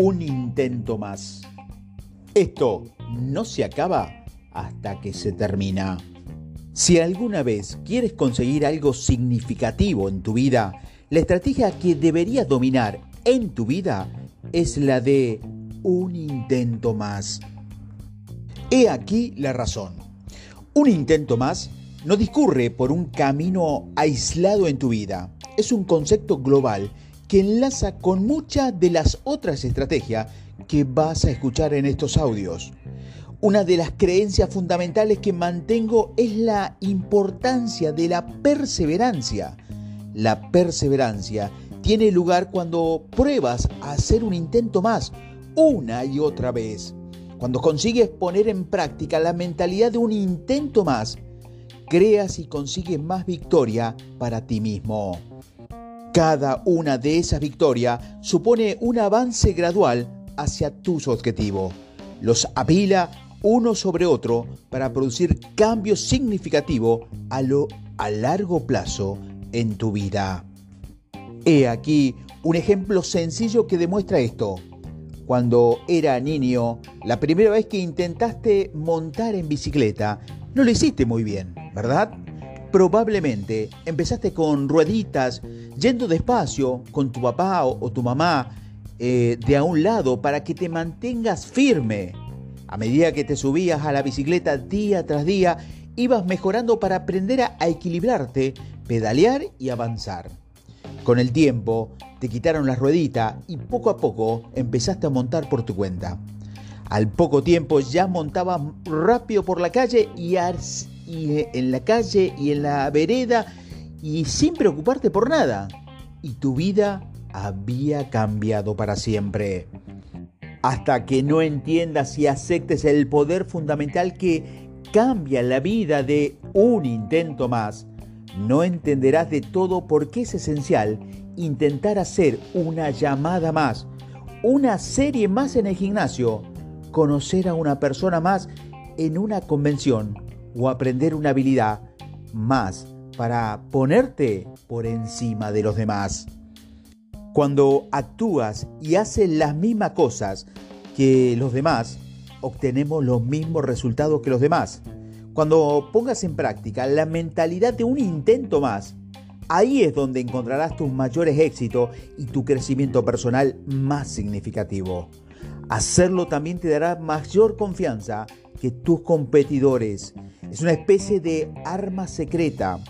un intento más. Esto no se acaba hasta que se termina. Si alguna vez quieres conseguir algo significativo en tu vida, la estrategia que deberías dominar en tu vida es la de un intento más. He aquí la razón. Un intento más no discurre por un camino aislado en tu vida. Es un concepto global que enlaza con muchas de las otras estrategias que vas a escuchar en estos audios. Una de las creencias fundamentales que mantengo es la importancia de la perseverancia. La perseverancia tiene lugar cuando pruebas a hacer un intento más, una y otra vez. Cuando consigues poner en práctica la mentalidad de un intento más, creas y consigues más victoria para ti mismo. Cada una de esas victorias supone un avance gradual hacia tus objetivos. Los apila uno sobre otro para producir cambios significativos a, lo, a largo plazo en tu vida. He aquí un ejemplo sencillo que demuestra esto. Cuando era niño, la primera vez que intentaste montar en bicicleta, no lo hiciste muy bien, ¿verdad? Probablemente empezaste con rueditas, yendo despacio con tu papá o, tu mamá eh, de a un lado para que te mantengas firme. A medida que te subías a la bicicleta día tras día, ibas mejorando para aprender a, equilibrarte, pedalear y avanzar. Con el tiempo te quitaron las rueditas y poco a poco empezaste a montar por tu cuenta. Al poco tiempo ya montabas rápido por la calle y en la calle y en la vereda y sin preocuparte por nada. Y tu vida había cambiado para siempre. Hasta que no entiendas y aceptes el poder fundamental que cambia la vida de un intento más, no entenderás de todo por qué es esencial intentar hacer una llamada más, una serie más en el gimnasio, conocer a una persona más en una convención o aprender una habilidad más para ponerte por encima de los demás. Cuando actúas y haces las mismas cosas que los demás, obtenemos los mismos resultados que los demás. Cuando pongas en práctica la mentalidad de un intento más, ahí es donde encontrarás tus mayores éxitos y tu crecimiento personal más significativo. Hacerlo también te dará mayor confianza que tus competidores. Es una especie de arma secreta.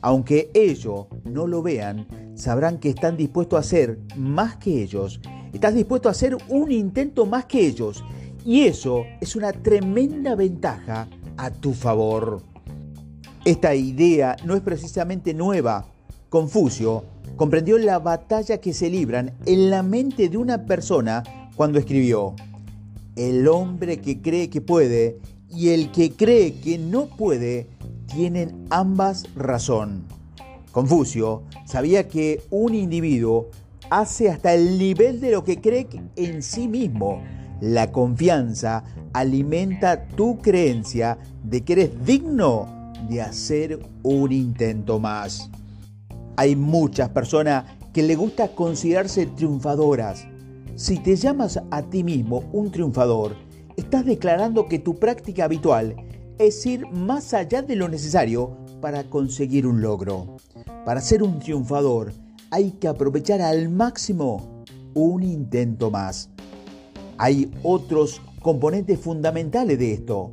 Aunque ellos no lo vean, sabrán que están dispuestos a hacer más que ellos. Estás dispuesto a hacer un intento más que ellos. Y eso es una tremenda ventaja a tu favor. Esta idea no es precisamente nueva. Confucio comprendió la batalla que se libran en la mente de una persona cuando escribió, el hombre que cree que puede y el que cree que no puede tienen ambas razón. Confucio sabía que un individuo hace hasta el nivel de lo que cree en sí mismo. La confianza alimenta tu creencia de que eres digno de hacer un intento más. Hay muchas personas que le gusta considerarse triunfadoras, si te llamas a ti mismo un triunfador, estás declarando que tu práctica habitual es ir más allá de lo necesario para conseguir un logro. Para ser un triunfador hay que aprovechar al máximo un intento más. Hay otros componentes fundamentales de esto.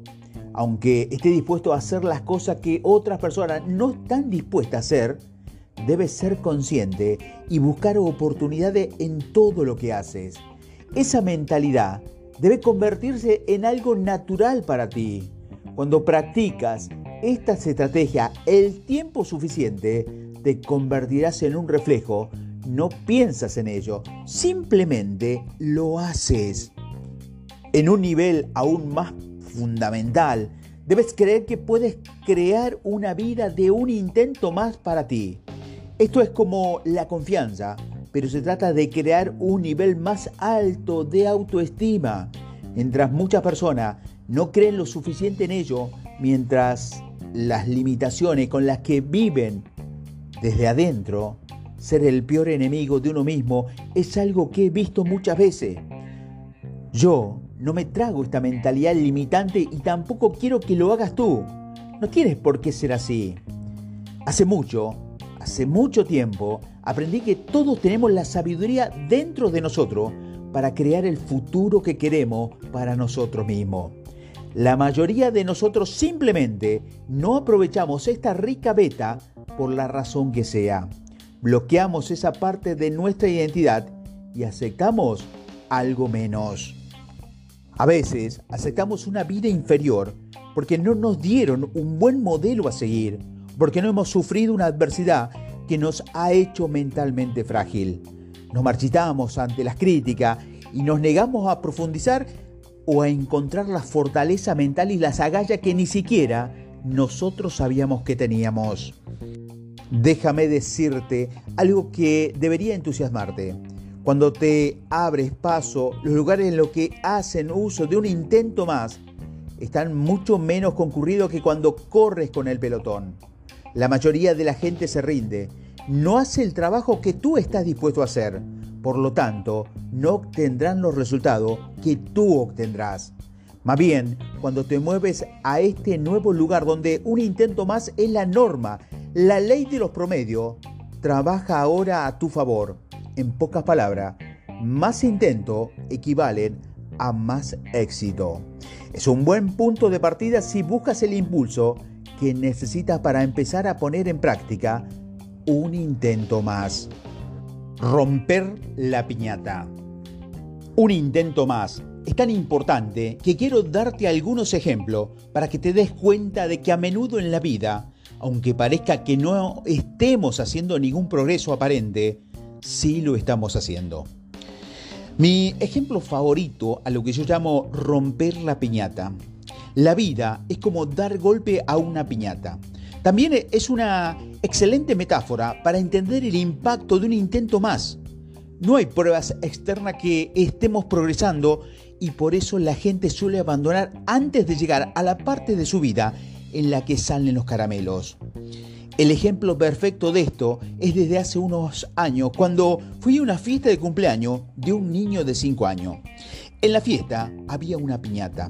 Aunque esté dispuesto a hacer las cosas que otras personas no están dispuestas a hacer, debes ser consciente y buscar oportunidades en todo lo que haces. Esa mentalidad debe convertirse en algo natural para ti. Cuando practicas estas estrategias el tiempo suficiente, te convertirás en un reflejo. No piensas en ello, simplemente lo haces. En un nivel aún más fundamental, debes creer que puedes crear una vida de un intento más para ti. Esto es como la confianza, pero se trata de crear un nivel más alto de autoestima. Mientras muchas personas no creen lo suficiente en ello, mientras las limitaciones con las que viven desde adentro, ser el peor enemigo de uno mismo es algo que he visto muchas veces. Yo no me trago esta mentalidad limitante y tampoco quiero que lo hagas tú. No tienes por qué ser así. Hace mucho, hace mucho tiempo, aprendí que todos tenemos la sabiduría dentro de nosotros para crear el futuro que queremos para nosotros mismos. La mayoría de nosotros simplemente no aprovechamos esta rica beta por la razón que sea. Bloqueamos esa parte de nuestra identidad y aceptamos algo menos. A veces aceptamos una vida inferior porque no nos dieron un buen modelo a seguir, porque no hemos sufrido una adversidad que nos ha hecho mentalmente frágil. Nos marchitamos ante las críticas y nos negamos a profundizar o a encontrar la fortaleza mental y las agallas que ni siquiera nosotros sabíamos que teníamos. Déjame decirte algo que debería entusiasmarte. Cuando te abres paso, los lugares en los que hacen uso de un intento más están mucho menos concurridos que cuando corres con el pelotón. La mayoría de la gente se rinde, no hace el trabajo que tú estás dispuesto a hacer. Por lo tanto, no obtendrán los resultados que tú obtendrás. Más bien, cuando te mueves a este nuevo lugar donde un intento más es la norma, la ley de los promedios, trabaja ahora a tu favor. En pocas palabras, más intento equivalen a más éxito. Es un buen punto de partida si buscas el impulso que necesitas para empezar a poner en práctica un intento más. Romper la piñata. Un intento más es tan importante que quiero darte algunos ejemplos para que te des cuenta de que a menudo en la vida, aunque parezca que no estemos haciendo ningún progreso aparente, sí lo estamos haciendo. Mi ejemplo favorito a lo que yo llamo romper la piñata. La vida es como dar golpe a una piñata. También es una excelente metáfora para entender el impacto de un intento más. No hay pruebas externas que estemos progresando y por eso la gente suele abandonar antes de llegar a la parte de su vida en la que salen los caramelos. El ejemplo perfecto de esto es desde hace unos años, cuando fui a una fiesta de cumpleaños de un niño de 5 años. En la fiesta había una piñata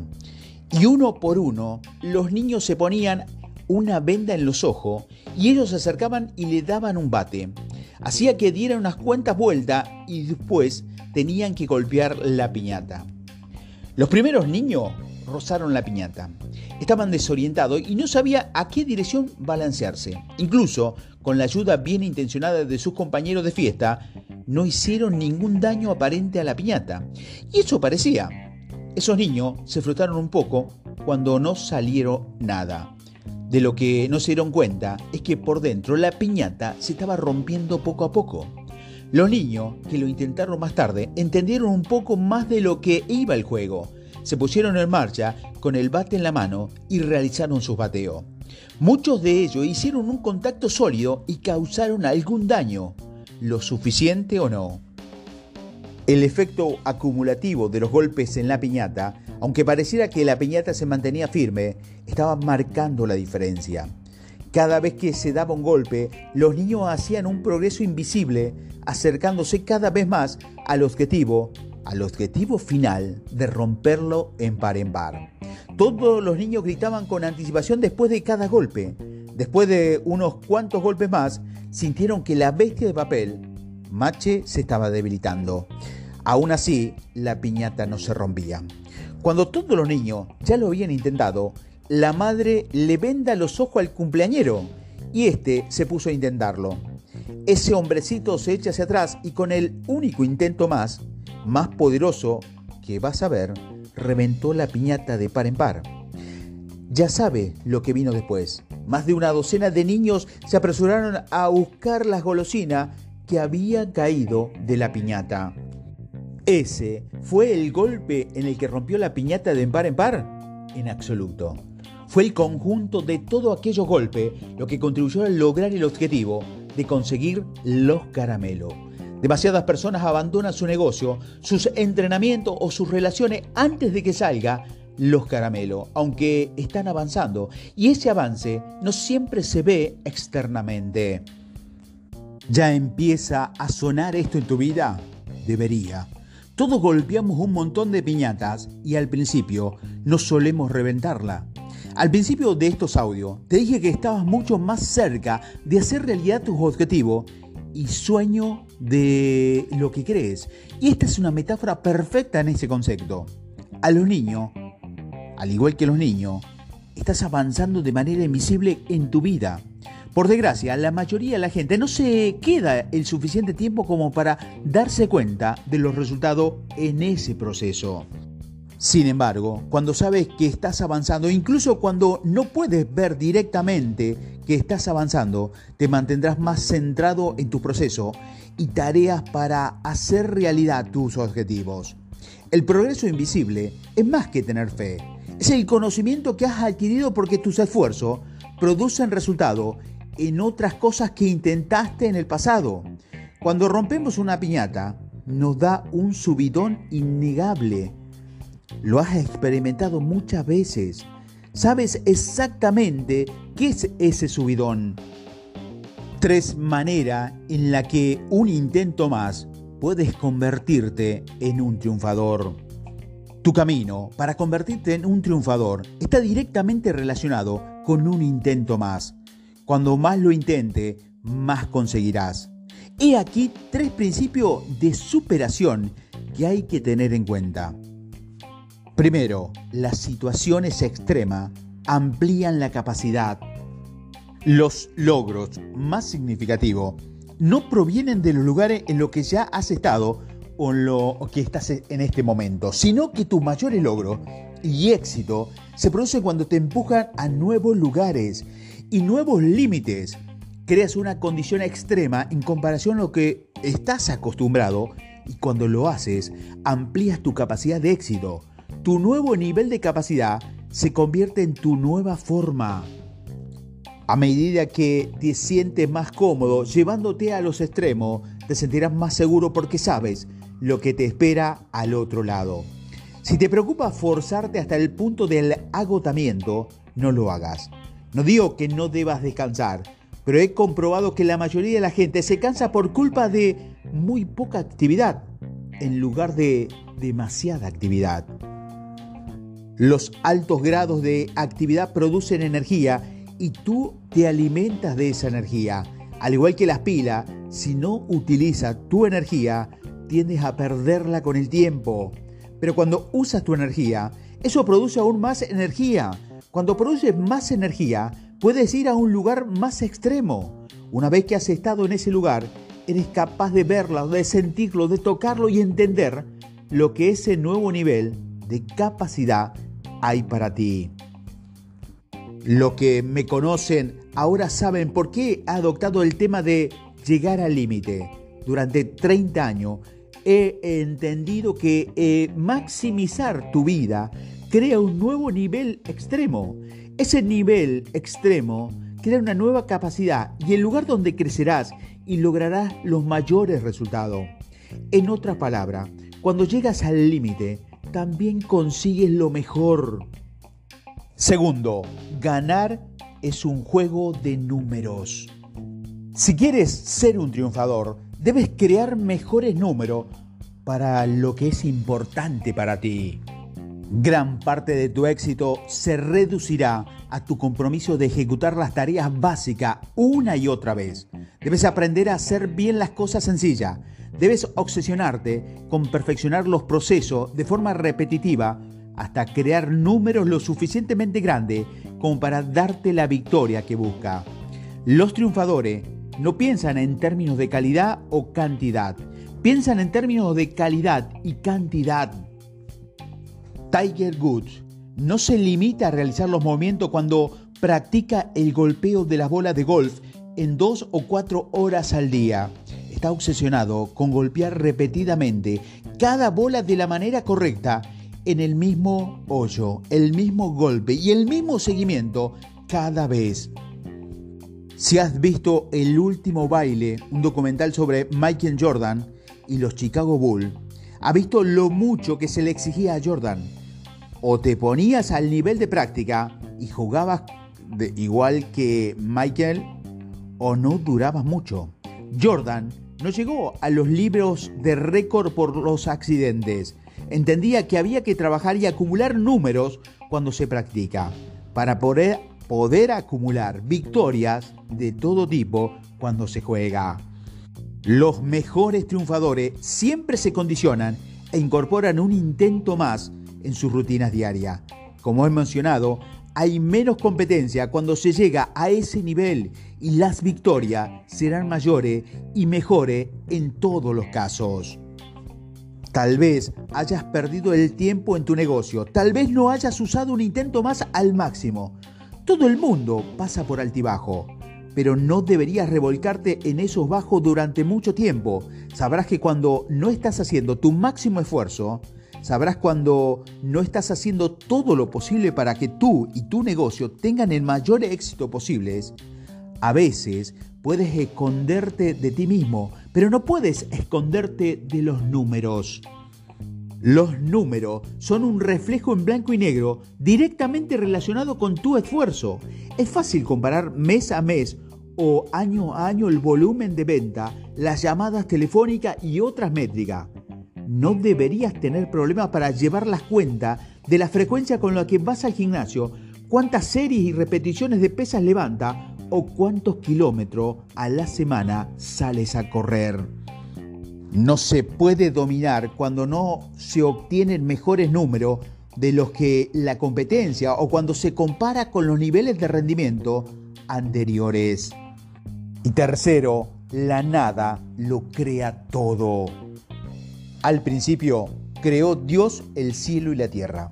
y uno por uno los niños se ponían una venda en los ojos y ellos se acercaban y le daban un bate. Hacía que diera unas cuantas vueltas y después tenían que golpear la piñata. Los primeros niños rozaron la piñata. Estaban desorientados y no sabía a qué dirección balancearse. Incluso, con la ayuda bien intencionada de sus compañeros de fiesta, no hicieron ningún daño aparente a la piñata. Y eso parecía. Esos niños se frotaron un poco cuando no salieron nada. De lo que no se dieron cuenta es que por dentro la piñata se estaba rompiendo poco a poco. Los niños, que lo intentaron más tarde, entendieron un poco más de lo que iba el juego se pusieron en marcha con el bate en la mano y realizaron sus bateos. Muchos de ellos hicieron un contacto sólido y causaron algún daño, lo suficiente o no. El efecto acumulativo de los golpes en la piñata, aunque pareciera que la piñata se mantenía firme, estaba marcando la diferencia. Cada vez que se daba un golpe, los niños hacían un progreso invisible, acercándose cada vez más al objetivo al objetivo final de romperlo en par en par. Todos los niños gritaban con anticipación después de cada golpe. Después de unos cuantos golpes más, sintieron que la bestia de papel, Mache, se estaba debilitando. Aún así, la piñata no se rompía. Cuando todos los niños ya lo habían intentado, la madre le venda los ojos al cumpleañero y este se puso a intentarlo. Ese hombrecito se echa hacia atrás y con el único intento más, más poderoso que vas a ver, reventó la piñata de par en par. Ya sabe lo que vino después. Más de una docena de niños se apresuraron a buscar las golosinas que habían caído de la piñata. ¿Ese fue el golpe en el que rompió la piñata de par en par? En absoluto. Fue el conjunto de todos aquellos golpes lo que contribuyó a lograr el objetivo de conseguir los caramelos. Demasiadas personas abandonan su negocio, sus entrenamientos o sus relaciones antes de que salga los caramelos, aunque están avanzando. Y ese avance no siempre se ve externamente. ¿Ya empieza a sonar esto en tu vida? Debería. Todos golpeamos un montón de piñatas y al principio no solemos reventarla. Al principio de estos audios te dije que estabas mucho más cerca de hacer realidad tus objetivos y sueño de lo que crees. Y esta es una metáfora perfecta en ese concepto. A los niños, al igual que los niños, estás avanzando de manera invisible en tu vida. Por desgracia, la mayoría de la gente no se queda el suficiente tiempo como para darse cuenta de los resultados en ese proceso. Sin embargo, cuando sabes que estás avanzando, incluso cuando no puedes ver directamente que estás avanzando, te mantendrás más centrado en tu proceso y tareas para hacer realidad tus objetivos. El progreso invisible es más que tener fe, es el conocimiento que has adquirido porque tus esfuerzos producen resultado en otras cosas que intentaste en el pasado. Cuando rompemos una piñata, nos da un subidón innegable. Lo has experimentado muchas veces. Sabes exactamente qué es ese subidón. Tres maneras en la que un intento más puedes convertirte en un triunfador. Tu camino para convertirte en un triunfador está directamente relacionado con un intento más. Cuando más lo intente, más conseguirás. He aquí tres principios de superación que hay que tener en cuenta. Primero, las situaciones extremas amplían la capacidad. Los logros más significativos no provienen de los lugares en los que ya has estado o en lo que estás en este momento, sino que tus mayores logros y éxito se producen cuando te empujan a nuevos lugares y nuevos límites. Creas una condición extrema en comparación a lo que estás acostumbrado y cuando lo haces amplías tu capacidad de éxito. Tu nuevo nivel de capacidad se convierte en tu nueva forma. A medida que te sientes más cómodo llevándote a los extremos, te sentirás más seguro porque sabes lo que te espera al otro lado. Si te preocupa forzarte hasta el punto del agotamiento, no lo hagas. No digo que no debas descansar, pero he comprobado que la mayoría de la gente se cansa por culpa de muy poca actividad en lugar de demasiada actividad. Los altos grados de actividad producen energía y tú te alimentas de esa energía. Al igual que las pilas, si no utilizas tu energía, tiendes a perderla con el tiempo. Pero cuando usas tu energía, eso produce aún más energía cuando produces más energía, puedes ir a un lugar más extremo. Una vez que has estado en ese lugar, eres capaz de verlo, de sentirlo, de tocarlo y entender lo que ese nuevo nivel de capacidad hay para ti. Lo que me conocen ahora saben por qué he adoptado el tema de llegar al límite. Durante 30 años he entendido que eh, maximizar tu vida crea un nuevo nivel extremo. Ese nivel extremo crea una nueva capacidad y el lugar donde crecerás y lograrás los mayores resultados. En otras palabras, cuando llegas al límite, también consigues lo mejor. Segundo, ganar es un juego de números. Si quieres ser un triunfador, debes crear mejores números para lo que es importante para ti. Gran parte de tu éxito se reducirá a tu compromiso de ejecutar las tareas básicas una y otra vez. Debes aprender a hacer bien las cosas sencillas. Debes obsesionarte con perfeccionar los procesos de forma repetitiva hasta crear números lo suficientemente grandes como para darte la victoria que busca. Los triunfadores no piensan en términos de calidad o cantidad, piensan en términos de calidad y cantidad. Tiger Woods no se limita a realizar los movimientos cuando practica el golpeo de las bolas de golf en dos o cuatro horas al día. Está obsesionado con golpear repetidamente cada bola de la manera correcta en el mismo hoyo, el mismo golpe y el mismo seguimiento cada vez. Si has visto El último baile, un documental sobre Michael Jordan y los Chicago Bulls, ha visto lo mucho que se le exigía a Jordan o te ponías al nivel de práctica y jugabas igual que Michael o no durabas mucho. Jordan no llegó a los libros de récord por los accidentes. Entendía que había que trabajar y acumular números cuando se practica para poder, poder acumular victorias de todo tipo cuando se juega. Los mejores triunfadores siempre se condicionan e incorporan un intento más en sus rutinas diarias. Como he mencionado, hay menos competencia cuando se llega a ese nivel y las victorias serán mayores y mejores en todos los casos. Tal vez hayas perdido el tiempo en tu negocio, tal vez no hayas usado un intento más al máximo. Todo el mundo pasa por altibajo, pero no deberías revolcarte en esos bajos durante mucho tiempo. Sabrás que cuando no estás haciendo tu máximo esfuerzo, Sabrás cuando no estás haciendo todo lo posible para que tú y tu negocio tengan el mayor éxito posible. A veces puedes esconderte de ti mismo, pero no puedes esconderte de los números. Los números son un reflejo en blanco y negro directamente relacionado con tu esfuerzo. Es fácil comparar mes a mes o año a año el volumen de venta, las llamadas telefónicas y otras métricas no deberías tener problemas para llevar las cuentas de la frecuencia con la que vas al gimnasio, cuántas series y repeticiones de pesas levanta o cuántos kilómetros a la semana sales a correr. No se puede dominar cuando no se obtienen mejores números de los que la competencia o cuando se compara con los niveles de rendimiento anteriores. Y tercero, la nada lo crea todo. Al principio creó Dios el cielo y la tierra.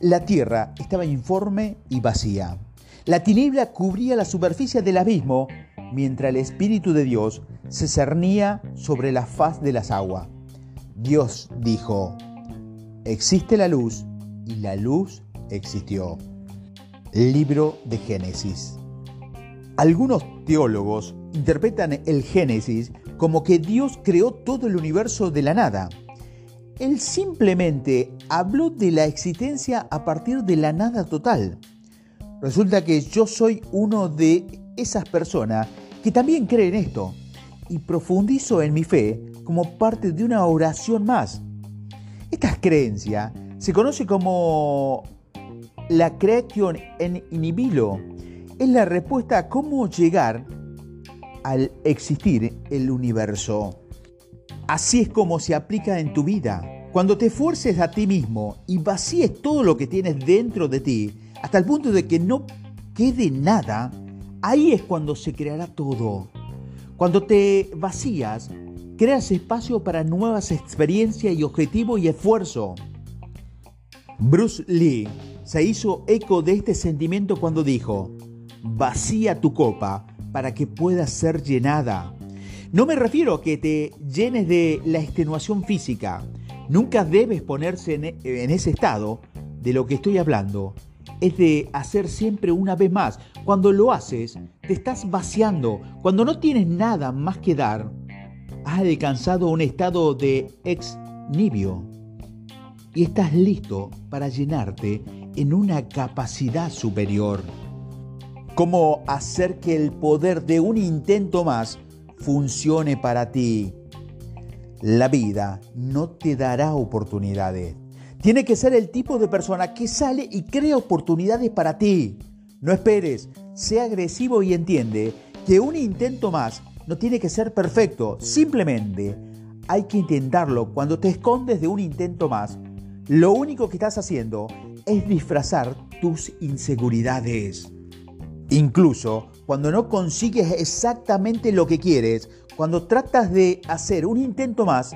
La tierra estaba informe y vacía. La tiniebla cubría la superficie del abismo, mientras el Espíritu de Dios se cernía sobre la faz de las aguas. Dios dijo, existe la luz y la luz existió. Libro de Génesis. Algunos teólogos interpretan el Génesis como que Dios creó todo el universo de la nada él simplemente habló de la existencia a partir de la nada total. Resulta que yo soy uno de esas personas que también creen esto y profundizo en mi fe como parte de una oración más. Esta creencia se conoce como la creación en inhibilo. Es la respuesta a cómo llegar al existir el universo. Así es como se aplica en tu vida. Cuando te esfuerces a ti mismo y vacíes todo lo que tienes dentro de ti, hasta el punto de que no quede nada, ahí es cuando se creará todo. Cuando te vacías, creas espacio para nuevas experiencias y objetivos y esfuerzo. Bruce Lee se hizo eco de este sentimiento cuando dijo, vacía tu copa para que pueda ser llenada. No me refiero a que te llenes de la extenuación física. Nunca debes ponerse en, ese estado. De lo que estoy hablando es de hacer siempre una vez más. Cuando lo haces, te estás vaciando. Cuando no tienes nada más que dar, has alcanzado un estado de ex nibio y estás listo para llenarte en una capacidad superior. ¿Cómo hacer que el poder de un intento más funcione para ti. La vida no te dará oportunidades. Tiene que ser el tipo de persona que sale y crea oportunidades para ti. No esperes, sea agresivo y entiende que un intento más no tiene que ser perfecto. Simplemente hay que intentarlo. Cuando te escondes de un intento más, lo único que estás haciendo es disfrazar tus inseguridades. Incluso cuando no consigues exactamente lo que quieres, cuando tratas de hacer un intento más,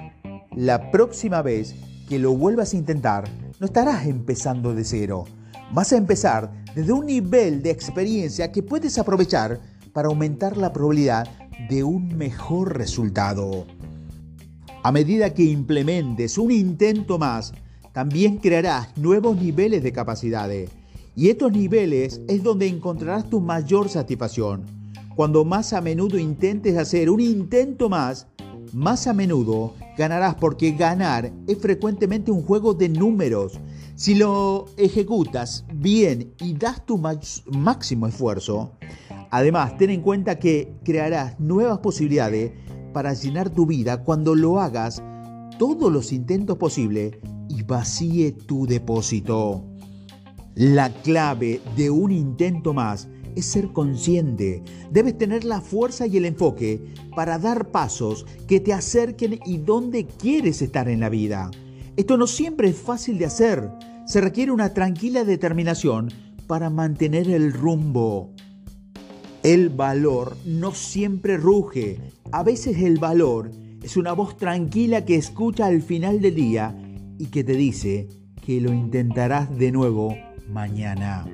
la próxima vez que lo vuelvas a intentar, no estarás empezando de cero. Vas a empezar desde un nivel de experiencia que puedes aprovechar para aumentar la probabilidad de un mejor resultado. A medida que implementes un intento más, también crearás nuevos niveles de capacidades y estos niveles es donde encontrarás tu mayor satisfacción. Cuando más a menudo intentes hacer un intento más, más a menudo ganarás porque ganar es frecuentemente un juego de números. Si lo ejecutas bien y das tu máximo esfuerzo, además ten en cuenta que crearás nuevas posibilidades para llenar tu vida cuando lo hagas todos los intentos posibles y vacíe tu depósito. La clave de un intento más es ser consciente. Debes tener la fuerza y el enfoque para dar pasos que te acerquen y donde quieres estar en la vida. Esto no siempre es fácil de hacer. Se requiere una tranquila determinación para mantener el rumbo. El valor no siempre ruge. A veces el valor es una voz tranquila que escucha al final del día y que te dice que lo intentarás de nuevo mañana.